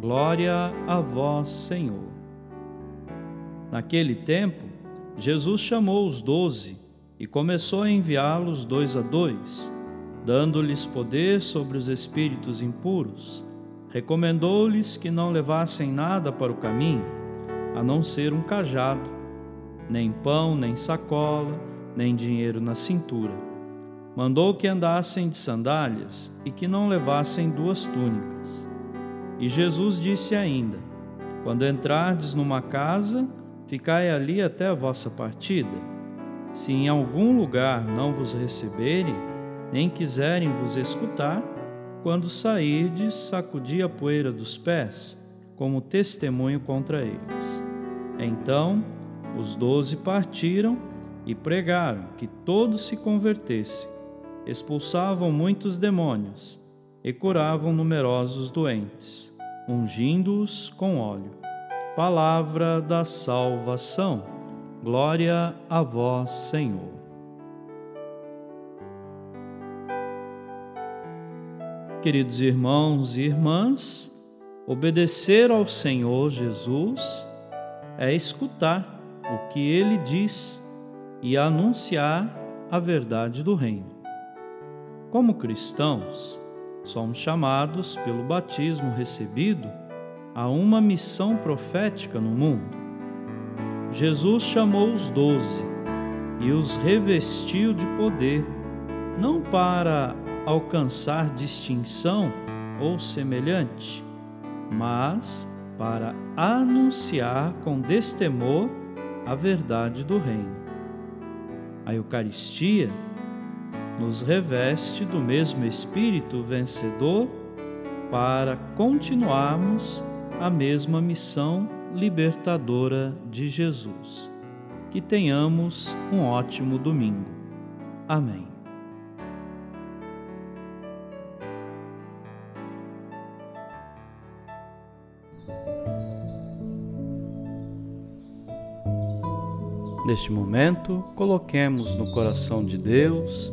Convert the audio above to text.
Glória a vós, Senhor. Naquele tempo, Jesus chamou os doze e começou a enviá-los dois a dois, dando-lhes poder sobre os espíritos impuros. Recomendou-lhes que não levassem nada para o caminho, a não ser um cajado, nem pão, nem sacola, nem dinheiro na cintura. Mandou que andassem de sandálias e que não levassem duas túnicas. E Jesus disse ainda: Quando entrardes numa casa, ficai ali até a vossa partida. Se em algum lugar não vos receberem, nem quiserem vos escutar, quando sairdes, sacudi a poeira dos pés, como testemunho contra eles. Então os doze partiram e pregaram que todos se convertessem, expulsavam muitos demônios e curavam numerosos doentes ungindo-os com óleo. Palavra da salvação. Glória a vós, Senhor. Queridos irmãos e irmãs, obedecer ao Senhor Jesus é escutar o que ele diz e anunciar a verdade do Reino. Como cristãos, somos chamados pelo batismo recebido a uma missão profética no mundo. Jesus chamou os doze e os revestiu de poder, não para alcançar distinção ou semelhante, mas para anunciar com destemor a verdade do Reino. A Eucaristia nos reveste do mesmo espírito vencedor para continuarmos a mesma missão libertadora de Jesus. Que tenhamos um ótimo domingo. Amém. Neste momento, coloquemos no coração de Deus